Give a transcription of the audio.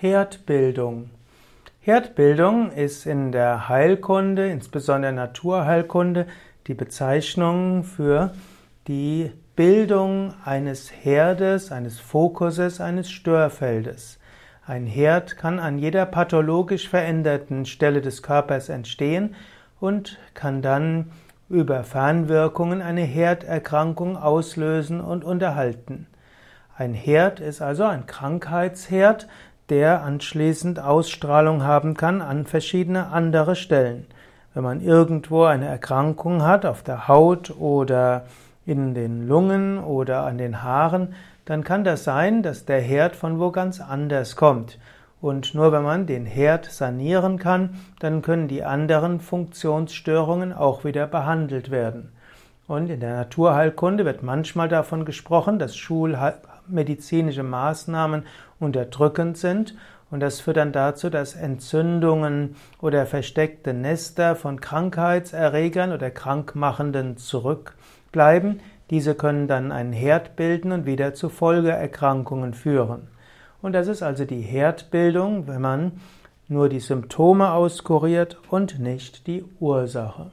Herdbildung. Herdbildung ist in der Heilkunde, insbesondere Naturheilkunde, die Bezeichnung für die Bildung eines Herdes, eines Fokuses, eines Störfeldes. Ein Herd kann an jeder pathologisch veränderten Stelle des Körpers entstehen und kann dann über Fernwirkungen eine Herderkrankung auslösen und unterhalten. Ein Herd ist also ein Krankheitsherd, der anschließend Ausstrahlung haben kann an verschiedene andere Stellen. Wenn man irgendwo eine Erkrankung hat, auf der Haut oder in den Lungen oder an den Haaren, dann kann das sein, dass der Herd von wo ganz anders kommt. Und nur wenn man den Herd sanieren kann, dann können die anderen Funktionsstörungen auch wieder behandelt werden. Und in der Naturheilkunde wird manchmal davon gesprochen, dass schulmedizinische Maßnahmen unterdrückend sind und das führt dann dazu, dass Entzündungen oder versteckte Nester von Krankheitserregern oder Krankmachenden zurückbleiben. Diese können dann einen Herd bilden und wieder zu Folgeerkrankungen führen. Und das ist also die Herdbildung, wenn man nur die Symptome auskuriert und nicht die Ursache.